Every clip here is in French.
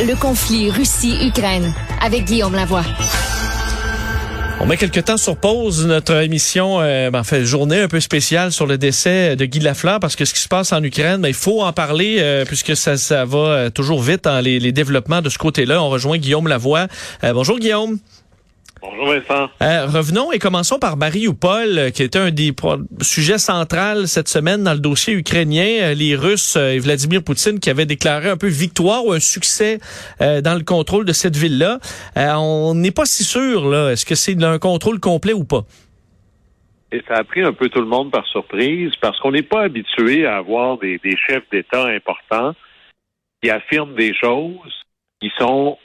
Le conflit Russie-Ukraine avec Guillaume Lavoie. On met quelque temps sur pause notre émission, euh, ben, en fait, journée un peu spéciale sur le décès de Guy Lafleur, parce que ce qui se passe en Ukraine, ben, il faut en parler, euh, puisque ça, ça va euh, toujours vite dans les, les développements de ce côté-là. On rejoint Guillaume Lavoie. Euh, bonjour Guillaume. Bonjour Vincent. Euh, revenons et commençons par Mariupol, euh, qui était un des sujets centrales cette semaine dans le dossier ukrainien. Euh, les Russes et Vladimir Poutine qui avaient déclaré un peu victoire ou un succès dans le contrôle de cette ville-là. on n'est pas si sûr, là. Est-ce que c'est un contrôle complet ou pas? Et ça a pris un peu tout le monde par surprise parce qu'on n'est pas habitué à avoir des, des chefs d'État importants qui affirment des choses qui sont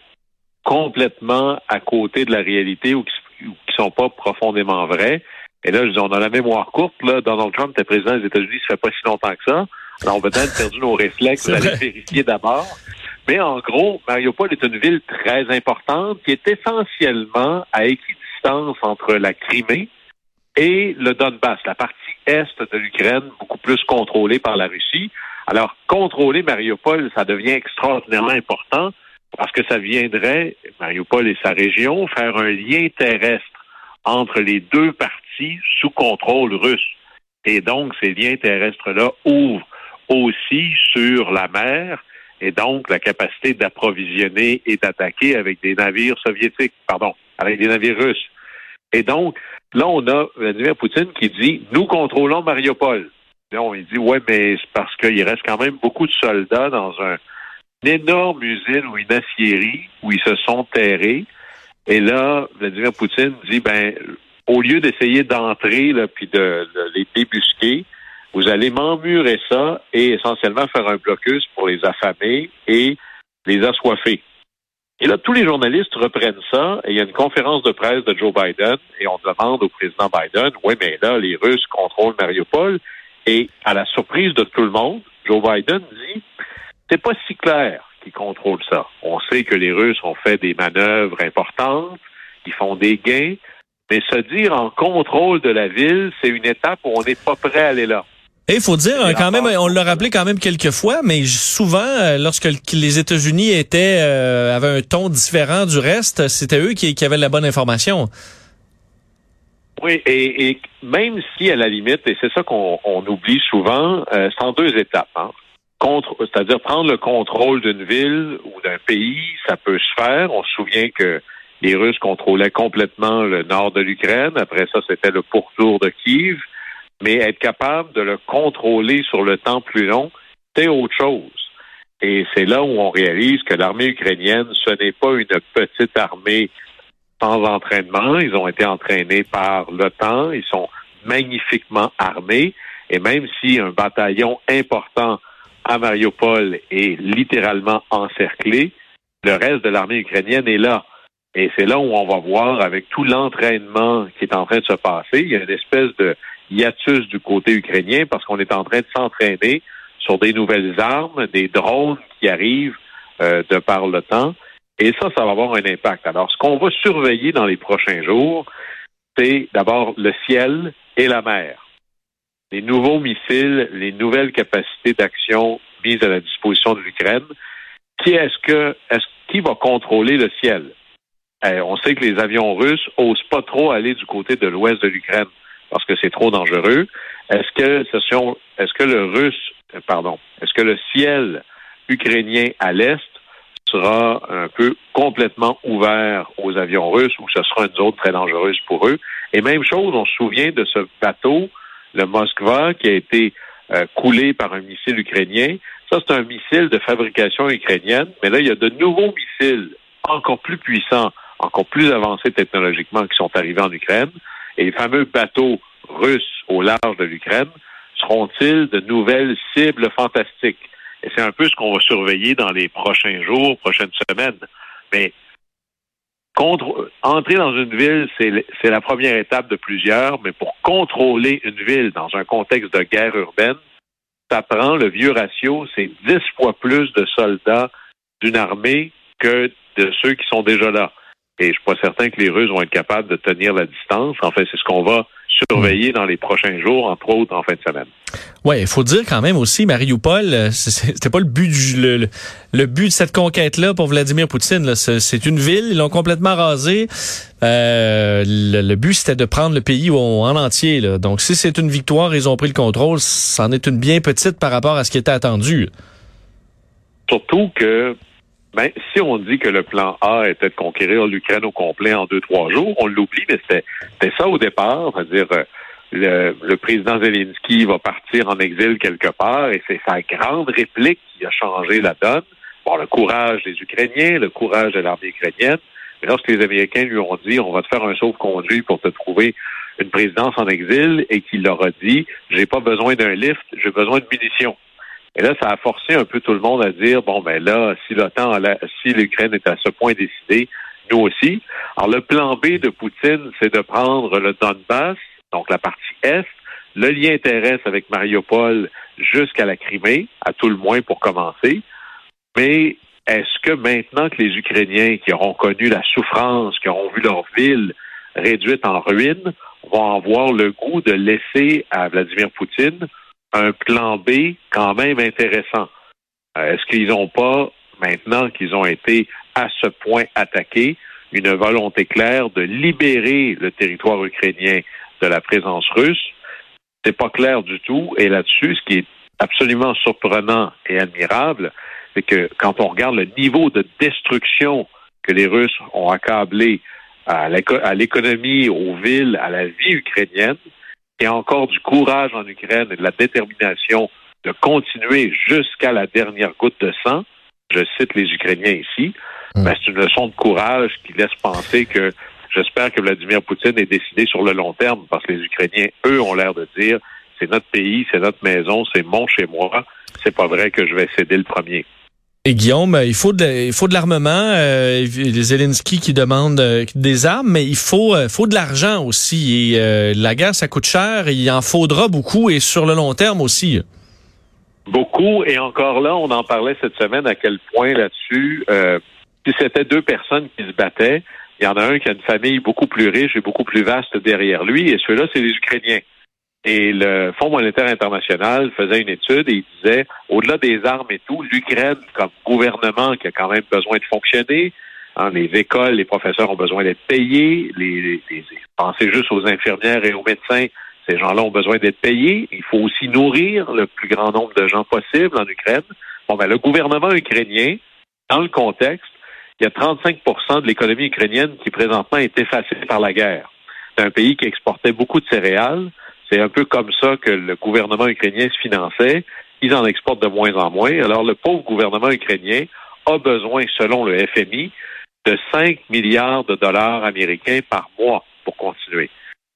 complètement à côté de la réalité ou qui, ou sont pas profondément vraies. Et là, je dis, on a la mémoire courte. Là. Donald Trump était président des États-Unis, ça fait pas si longtemps que ça. Alors, on peut peut-être perdu nos réflexes d'aller vérifier d'abord. Mais en gros, Mariupol est une ville très importante qui est essentiellement à équidistance entre la Crimée et le Donbass, la partie est de l'Ukraine, beaucoup plus contrôlée par la Russie. Alors, contrôler Mariupol, ça devient extraordinairement important parce que ça viendrait, Mariupol et sa région, faire un lien terrestre entre les deux parties sous contrôle russe. Et donc, ces liens terrestres-là ouvrent aussi sur la mer et donc la capacité d'approvisionner et d'attaquer avec des navires soviétiques, pardon, avec des navires russes. Et donc, là, on a Vladimir Poutine qui dit, nous contrôlons Mariupol. Là, on dit, ouais, mais c'est parce qu'il reste quand même beaucoup de soldats dans un, une énorme usine ou une aciérie où ils se sont terrés. Et là, Vladimir Poutine dit, ben, au lieu d'essayer d'entrer là, puis de, de, les débusquer, vous allez m'emmurer ça et essentiellement faire un blocus pour les affamer et les assoiffer. Et là, tous les journalistes reprennent ça et il y a une conférence de presse de Joe Biden et on demande au président Biden, oui, mais là, les Russes contrôlent Mariupol et à la surprise de tout le monde, Joe Biden dit, c'est pas si clair qu'ils contrôlent ça. On sait que les Russes ont fait des manœuvres importantes, ils font des gains, mais se dire en contrôle de la ville, c'est une étape où on n'est pas prêt à aller là. Et il faut dire quand même, on l'a rappelé quand même quelques fois, mais souvent, euh, lorsque les États-Unis étaient euh, avaient un ton différent du reste, c'était eux qui, qui, avaient la bonne information. Oui, et, et, même si à la limite, et c'est ça qu'on oublie souvent, euh, c'est en deux étapes. Hein. C'est-à-dire prendre le contrôle d'une ville ou d'un pays, ça peut se faire. On se souvient que les Russes contrôlaient complètement le nord de l'Ukraine. Après ça, c'était le pourtour de Kiev. Mais être capable de le contrôler sur le temps plus long, c'est autre chose. Et c'est là où on réalise que l'armée ukrainienne, ce n'est pas une petite armée sans entraînement. Ils ont été entraînés par l'OTAN. Ils sont magnifiquement armés. Et même si un bataillon important à Mariupol est littéralement encerclé, le reste de l'armée ukrainienne est là. Et c'est là où on va voir, avec tout l'entraînement qui est en train de se passer, il y a une espèce de hiatus du côté ukrainien parce qu'on est en train de s'entraîner sur des nouvelles armes, des drones qui arrivent euh, de par le temps. Et ça, ça va avoir un impact. Alors, ce qu'on va surveiller dans les prochains jours, c'est d'abord le ciel et la mer les nouveaux missiles, les nouvelles capacités d'action mises à la disposition de l'Ukraine, qui est-ce que qui va contrôler le ciel? Eh, on sait que les avions russes osent pas trop aller du côté de l'ouest de l'Ukraine parce que c'est trop dangereux. Est-ce que ce est-ce que le russe euh, pardon, est-ce que le ciel ukrainien à l'est sera un peu complètement ouvert aux avions russes ou ce sera une zone très dangereuse pour eux? Et même chose, on se souvient de ce bateau le Moskva, qui a été euh, coulé par un missile ukrainien. Ça, c'est un missile de fabrication ukrainienne, mais là, il y a de nouveaux missiles encore plus puissants, encore plus avancés technologiquement qui sont arrivés en Ukraine. Et les fameux bateaux russes au large de l'Ukraine seront-ils de nouvelles cibles fantastiques? Et c'est un peu ce qu'on va surveiller dans les prochains jours, prochaines semaines. Mais Entrer dans une ville, c'est la première étape de plusieurs, mais pour contrôler une ville dans un contexte de guerre urbaine, ça prend le vieux ratio, c'est dix fois plus de soldats d'une armée que de ceux qui sont déjà là. Et je suis pas certain que les Russes vont être capables de tenir la distance. En fait, c'est ce qu'on va surveiller dans les prochains jours, entre autres en fin de semaine. Ouais, il faut dire quand même aussi, Mariupol, euh, c'était pas le but du le, but de cette conquête-là pour Vladimir Poutine. C'est une ville, ils l'ont complètement rasée. Euh, le, but c'était de prendre le pays en entier. Là. Donc si c'est une victoire, ils ont pris le contrôle, c'en est une bien petite par rapport à ce qui était attendu. Surtout que ben, si on dit que le plan A était de conquérir l'Ukraine au complet en deux, trois jours, on l'oublie, mais c'était ça au départ, c'est-à-dire euh, le, le, président Zelensky va partir en exil quelque part et c'est sa grande réplique qui a changé la donne. Bon, le courage des Ukrainiens, le courage de l'armée ukrainienne. Mais lorsque les Américains lui ont dit on va te faire un sauve-conduit pour te trouver une présidence en exil et qu'il leur a dit j'ai pas besoin d'un lift, j'ai besoin de munitions. Et là, ça a forcé un peu tout le monde à dire bon ben là, si l'OTAN, si l'Ukraine est à ce point décidée, nous aussi. Alors le plan B de Poutine, c'est de prendre le Donbass, donc la partie est, le lien terrestre avec Mariupol jusqu'à la Crimée, à tout le moins pour commencer. Mais est-ce que maintenant que les Ukrainiens qui auront connu la souffrance, qui auront vu leur ville réduite en ruines, vont avoir le goût de laisser à Vladimir Poutine un plan B quand même intéressant. Euh, est-ce qu'ils n'ont pas, maintenant qu'ils ont été à ce point attaqués, une volonté claire de libérer le territoire ukrainien de la présence russe? C'est pas clair du tout. Et là-dessus, ce qui est absolument surprenant et admirable, c'est que quand on regarde le niveau de destruction que les Russes ont accablé à l'économie, aux villes, à la vie ukrainienne, il y a encore du courage en Ukraine et de la détermination de continuer jusqu'à la dernière goutte de sang, je cite les Ukrainiens ici, mm. ben, c'est une leçon de courage qui laisse penser que j'espère que Vladimir Poutine est décidé sur le long terme parce que les Ukrainiens, eux, ont l'air de dire c'est notre pays, c'est notre maison, c'est mon chez moi. C'est pas vrai que je vais céder le premier. Et Guillaume, il faut de, il faut de l'armement. Euh, Zelensky qui demande euh, des armes, mais il faut, euh, faut de l'argent aussi. Et euh, la guerre, ça coûte cher. il en faudra beaucoup et sur le long terme aussi. Beaucoup. Et encore là, on en parlait cette semaine à quel point là-dessus, si c'était deux personnes qui se battaient, il y en a un qui a une famille beaucoup plus riche et beaucoup plus vaste derrière lui, et ceux-là, c'est les Ukrainiens. Et le Fonds monétaire international faisait une étude et il disait, au-delà des armes et tout, l'Ukraine, comme gouvernement qui a quand même besoin de fonctionner, hein, les écoles, les professeurs ont besoin d'être payés, les, pensez juste aux infirmières et aux médecins, ces gens-là ont besoin d'être payés. Il faut aussi nourrir le plus grand nombre de gens possible en Ukraine. Bon, ben, le gouvernement ukrainien, dans le contexte, il y a 35% de l'économie ukrainienne qui présentement est effacée par la guerre. C'est un pays qui exportait beaucoup de céréales, c'est un peu comme ça que le gouvernement ukrainien se finançait. Ils en exportent de moins en moins. Alors, le pauvre gouvernement ukrainien a besoin, selon le FMI, de 5 milliards de dollars américains par mois pour continuer.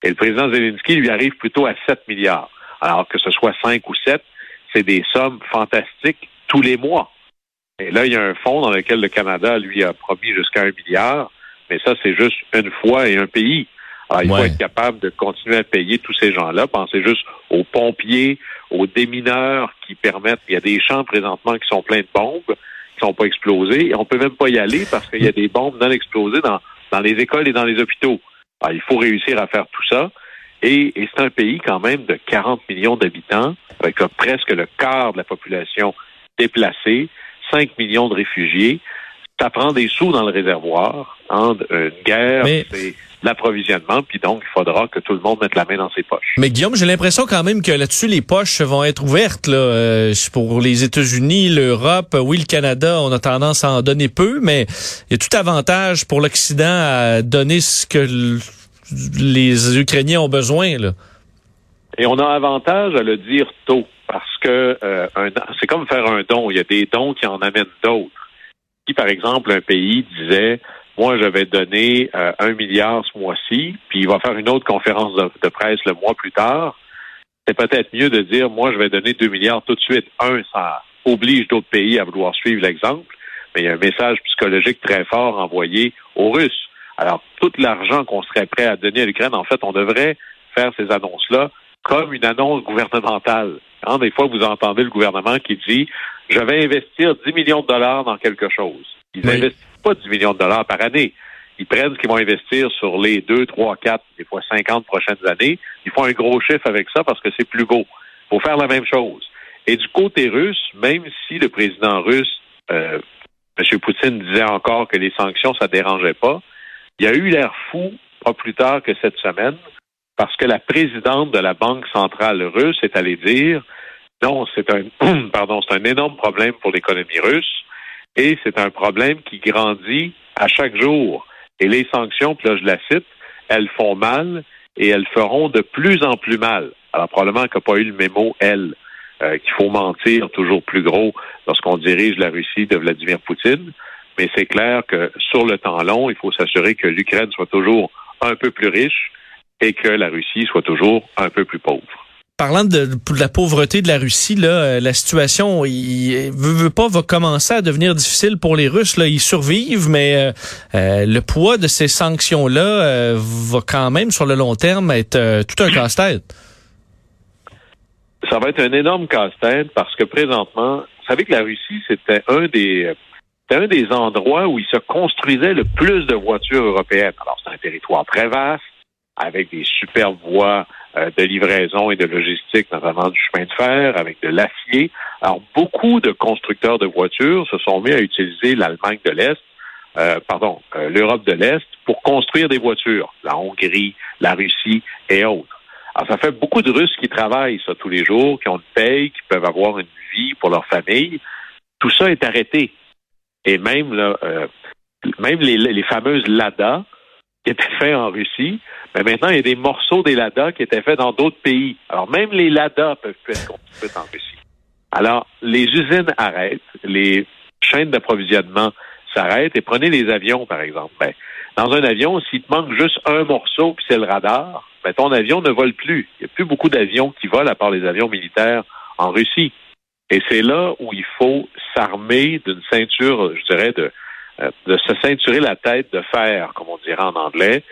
Et le président Zelensky lui arrive plutôt à 7 milliards. Alors que ce soit 5 ou 7, c'est des sommes fantastiques tous les mois. Et là, il y a un fonds dans lequel le Canada, lui, a promis jusqu'à un milliard, mais ça, c'est juste une fois et un pays. Alors, il faut être capable de continuer à payer tous ces gens-là. Pensez juste aux pompiers, aux démineurs qui permettent. Il y a des champs présentement qui sont pleins de bombes, qui sont pas explosées. Et on peut même pas y aller parce qu'il y a des bombes non explosées dans, dans les écoles et dans les hôpitaux. Alors, il faut réussir à faire tout ça. Et, et c'est un pays quand même de 40 millions d'habitants, avec presque le quart de la population déplacée, 5 millions de réfugiés. Ça prend des sous dans le réservoir. Hein, une guerre, c'est l'approvisionnement, puis donc il faudra que tout le monde mette la main dans ses poches. Mais Guillaume, j'ai l'impression quand même que là-dessus, les poches vont être ouvertes là, euh, pour les États-Unis, l'Europe, oui, le Canada, on a tendance à en donner peu, mais il y a tout avantage pour l'Occident à donner ce que les Ukrainiens ont besoin. Là. Et on a avantage à le dire tôt, parce que euh, c'est comme faire un don. Il y a des dons qui en amènent d'autres. Si, par exemple, un pays disait moi, je vais donner euh, un milliard ce mois-ci, puis il va faire une autre conférence de, presse le mois plus tard. C'est peut-être mieux de dire, moi, je vais donner deux milliards tout de suite. Un, ça oblige d'autres pays à vouloir suivre l'exemple, mais il y a un message psychologique très fort envoyé aux Russes. Alors, tout l'argent qu'on serait prêt à donner à l'Ukraine, en fait, on devrait faire ces annonces-là comme une annonce gouvernementale. Hein, des fois, vous entendez le gouvernement qui dit, je vais investir 10 millions de dollars dans quelque chose. Ils investissent pas 10 millions de dollars par année. ils prennent ce qu'ils vont investir sur les deux, trois, quatre, des fois 50 prochaines années. Ils font un gros chiffre avec ça parce que c'est plus beau. Il faut faire la même chose. Et du côté russe, même si le président russe, euh, M. Poutine, disait encore que les sanctions, ça dérangeait pas, il y a eu l'air fou, pas plus tard que cette semaine, parce que la présidente de la Banque centrale russe est allée dire non, c'est un pardon, c'est un énorme problème pour l'économie russe et c'est un problème qui grandit à chaque jour. Et les sanctions, puis là je la cite, elles font mal et elles feront de plus en plus mal. Alors probablement qu'elle n'a pas eu le mémo, elle, euh, qu'il faut mentir toujours plus gros lorsqu'on dirige la Russie de Vladimir Poutine. Mais c'est clair que sur le temps long, il faut s'assurer que l'Ukraine soit toujours un peu plus riche et que la Russie soit toujours un peu plus pauvre. Parlant de, la pauvreté de la Russie, euh, la situation, il veut, pas, va commencer à devenir difficile pour les Russes. Là, ils survivent, mais euh, euh, le poids de ces sanctions-là va quand même sur le long terme être tout un casse-tête. Ça va être un énorme casse-tête parce que présentement, vous savez que la Russie, c'était un des un des endroits où il se construisait le plus de voitures européennes. Alors, c'est un territoire très vaste, avec des superbes voies de livraison et de logistique, notamment du chemin de fer, avec de l'acier. Alors, beaucoup de constructeurs de voitures se sont mis à utiliser l'Allemagne de l'Est, euh, pardon, euh, l'Europe de l'Est, pour construire des voitures, la Hongrie, la Russie et autres. Alors, ça fait beaucoup de Russes qui travaillent ça tous les jours, qui ont une paye, qui peuvent avoir une vie pour leur famille. Tout ça est arrêté. Et même là, même les, les fameuses Lada, qui étaient faits en Russie, mais maintenant, il y a des morceaux des Lada qui étaient faits dans d'autres pays. Alors, même les Lada peuvent plus être construits en Russie. Alors, les usines arrêtent, les chaînes d'approvisionnement s'arrêtent et prenez les avions, par exemple. Ben, dans un avion, s'il te manque juste un morceau, puis c'est le radar, ben, ton avion ne vole plus. Il n'y a plus beaucoup d'avions qui volent à part les avions militaires en Russie. Et c'est là où il faut s'armer d'une ceinture, je dirais, de, de se ceinturer la tête de fer, comme on dirait en anglais,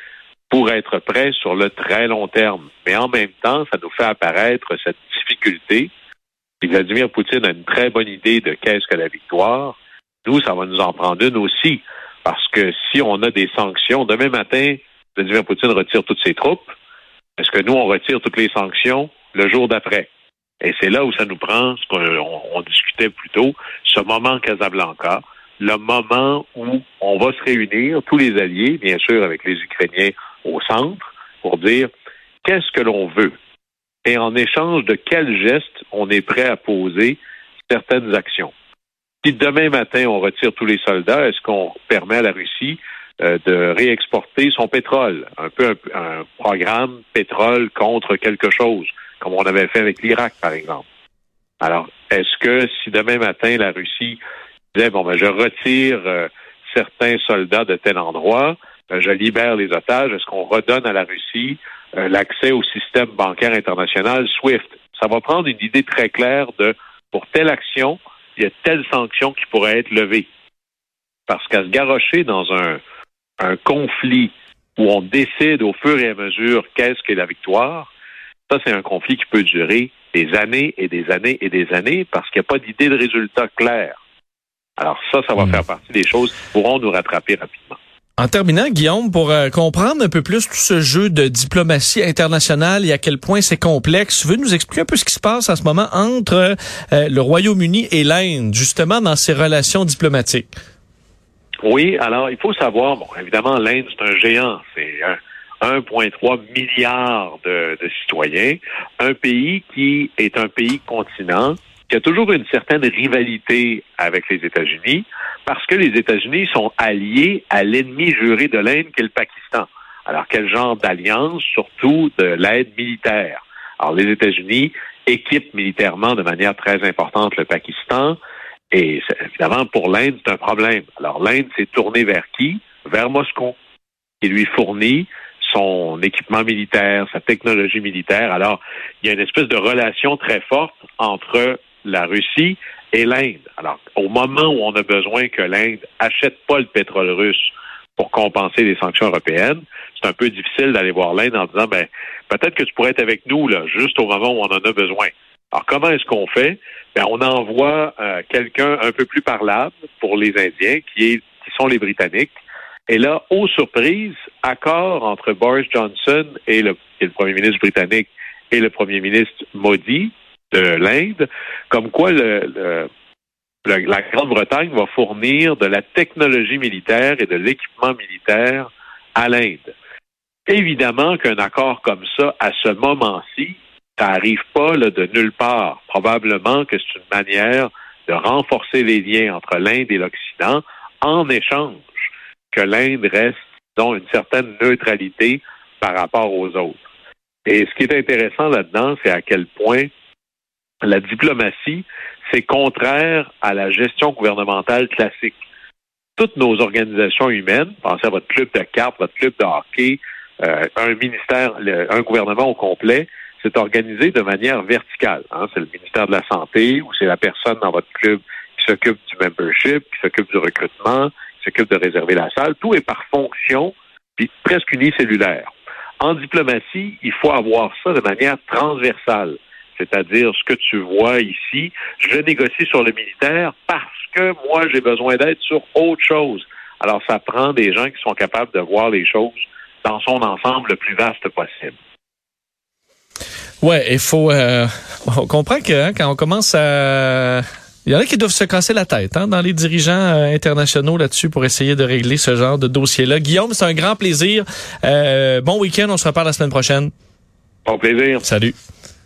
pour être prêt sur le très long terme. Mais en même temps, ça nous fait apparaître cette difficulté. Et Vladimir Poutine a une très bonne idée de qu'est-ce que la victoire. Nous, ça va nous en prendre une aussi. Parce que si on a des sanctions, demain matin, Vladimir Poutine retire toutes ses troupes. Est-ce que nous, on retire toutes les sanctions le jour d'après? Et c'est là où ça nous prend, ce qu'on discutait plus tôt, ce moment Casablanca, le moment où on va se réunir, tous les alliés, bien sûr, avec les Ukrainiens au centre, pour dire qu'est-ce que l'on veut? Et en échange de quels gestes on est prêt à poser certaines actions? Si demain matin on retire tous les soldats, est-ce qu'on permet à la Russie euh, de réexporter son pétrole, un peu un, un, programme pétrole contre quelque chose, comme on avait fait avec l'Irak, par exemple. Alors, est-ce que si demain matin la Russie disait bon ben je retire euh, certains soldats de tel endroit, ben, je libère les otages, est-ce qu'on redonne à la Russie euh, l'accès au système bancaire international SWIFT? Ça va prendre une idée très claire de pour telle action, il y a telle sanction qui pourrait être levée. Parce qu'à se garrocher dans un, un conflit où on décide au fur et à mesure qu'est-ce qu'est la victoire, ça, c'est un conflit qui peut durer des années et des années et des années parce qu'il n'y a pas d'idée de résultat clair. Alors ça, ça va hmm. faire partie des choses qui pourront nous rattraper rapidement. En terminant, Guillaume, pour euh, comprendre un peu plus tout ce jeu de diplomatie internationale et à quel point c'est complexe, tu veux nous expliquer un peu ce qui se passe en ce moment entre euh, le Royaume-Uni et l'Inde, justement dans ces relations diplomatiques? Oui, alors il faut savoir, bon, évidemment, l'Inde, c'est un géant, c'est 1,3 milliard de, de citoyens, un pays qui est un pays continent y a toujours une certaine rivalité avec les États-Unis parce que les États-Unis sont alliés à l'ennemi juré de l'Inde qui est le Pakistan. Alors, quel genre d'alliance? Surtout de l'aide militaire? Alors, les États-Unis équipent militairement de manière très importante le Pakistan. Et évidemment, pour l'Inde, c'est un problème. Alors, l'Inde s'est tournée vers qui? Vers Moscou, qui lui fournit son équipement militaire, sa technologie militaire. Alors, il y a une espèce de relation très forte entre la Russie et l'Inde. Alors, au moment où on a besoin que l'Inde achète pas le pétrole russe pour compenser les sanctions européennes, c'est un peu difficile d'aller voir l'Inde en disant, ben, peut-être que tu pourrais être avec nous, là, juste au moment où on en a besoin. Alors, comment est-ce qu'on fait? Ben, on envoie euh, quelqu'un un peu plus parlable pour les Indiens, qui, est, qui sont les Britanniques, Et là, aux surprises, accord entre Boris Johnson et le, et le premier ministre britannique et le premier ministre Modi de l'Inde, comme quoi la Grande-Bretagne va fournir de la technologie militaire et de l'équipement militaire à l'Inde. Évidemment qu'un accord comme ça, à ce moment-ci, ça n'arrive pas de nulle part. Probablement que c'est une manière de renforcer les liens entre l'Inde et l'Occident en échange que l'Inde reste dans une certaine neutralité par rapport aux autres. Et ce qui est intéressant là-dedans, c'est à quel point la diplomatie, c'est contraire à la gestion gouvernementale classique. Toutes nos organisations humaines, pensez à votre club de cartes, votre club de hockey, euh, un ministère, un gouvernement au complet, c'est organisé de manière verticale. Hein. C'est le ministère de la Santé ou c'est la personne dans votre club qui s'occupe du membership, qui s'occupe du recrutement, qui s'occupe de réserver la salle. Tout est par fonction, puis presque unicellulaire. En diplomatie, il faut avoir ça de manière transversale. C'est-à-dire, ce que tu vois ici, je négocie sur le militaire parce que moi, j'ai besoin d'aide sur autre chose. Alors, ça prend des gens qui sont capables de voir les choses dans son ensemble le plus vaste possible. Ouais, il faut. Euh, on comprend que hein, quand on commence à. Il y en a qui doivent se casser la tête hein, dans les dirigeants euh, internationaux là-dessus pour essayer de régler ce genre de dossier-là. Guillaume, c'est un grand plaisir. Euh, bon week-end, on se reparle la semaine prochaine. Bon plaisir. Salut.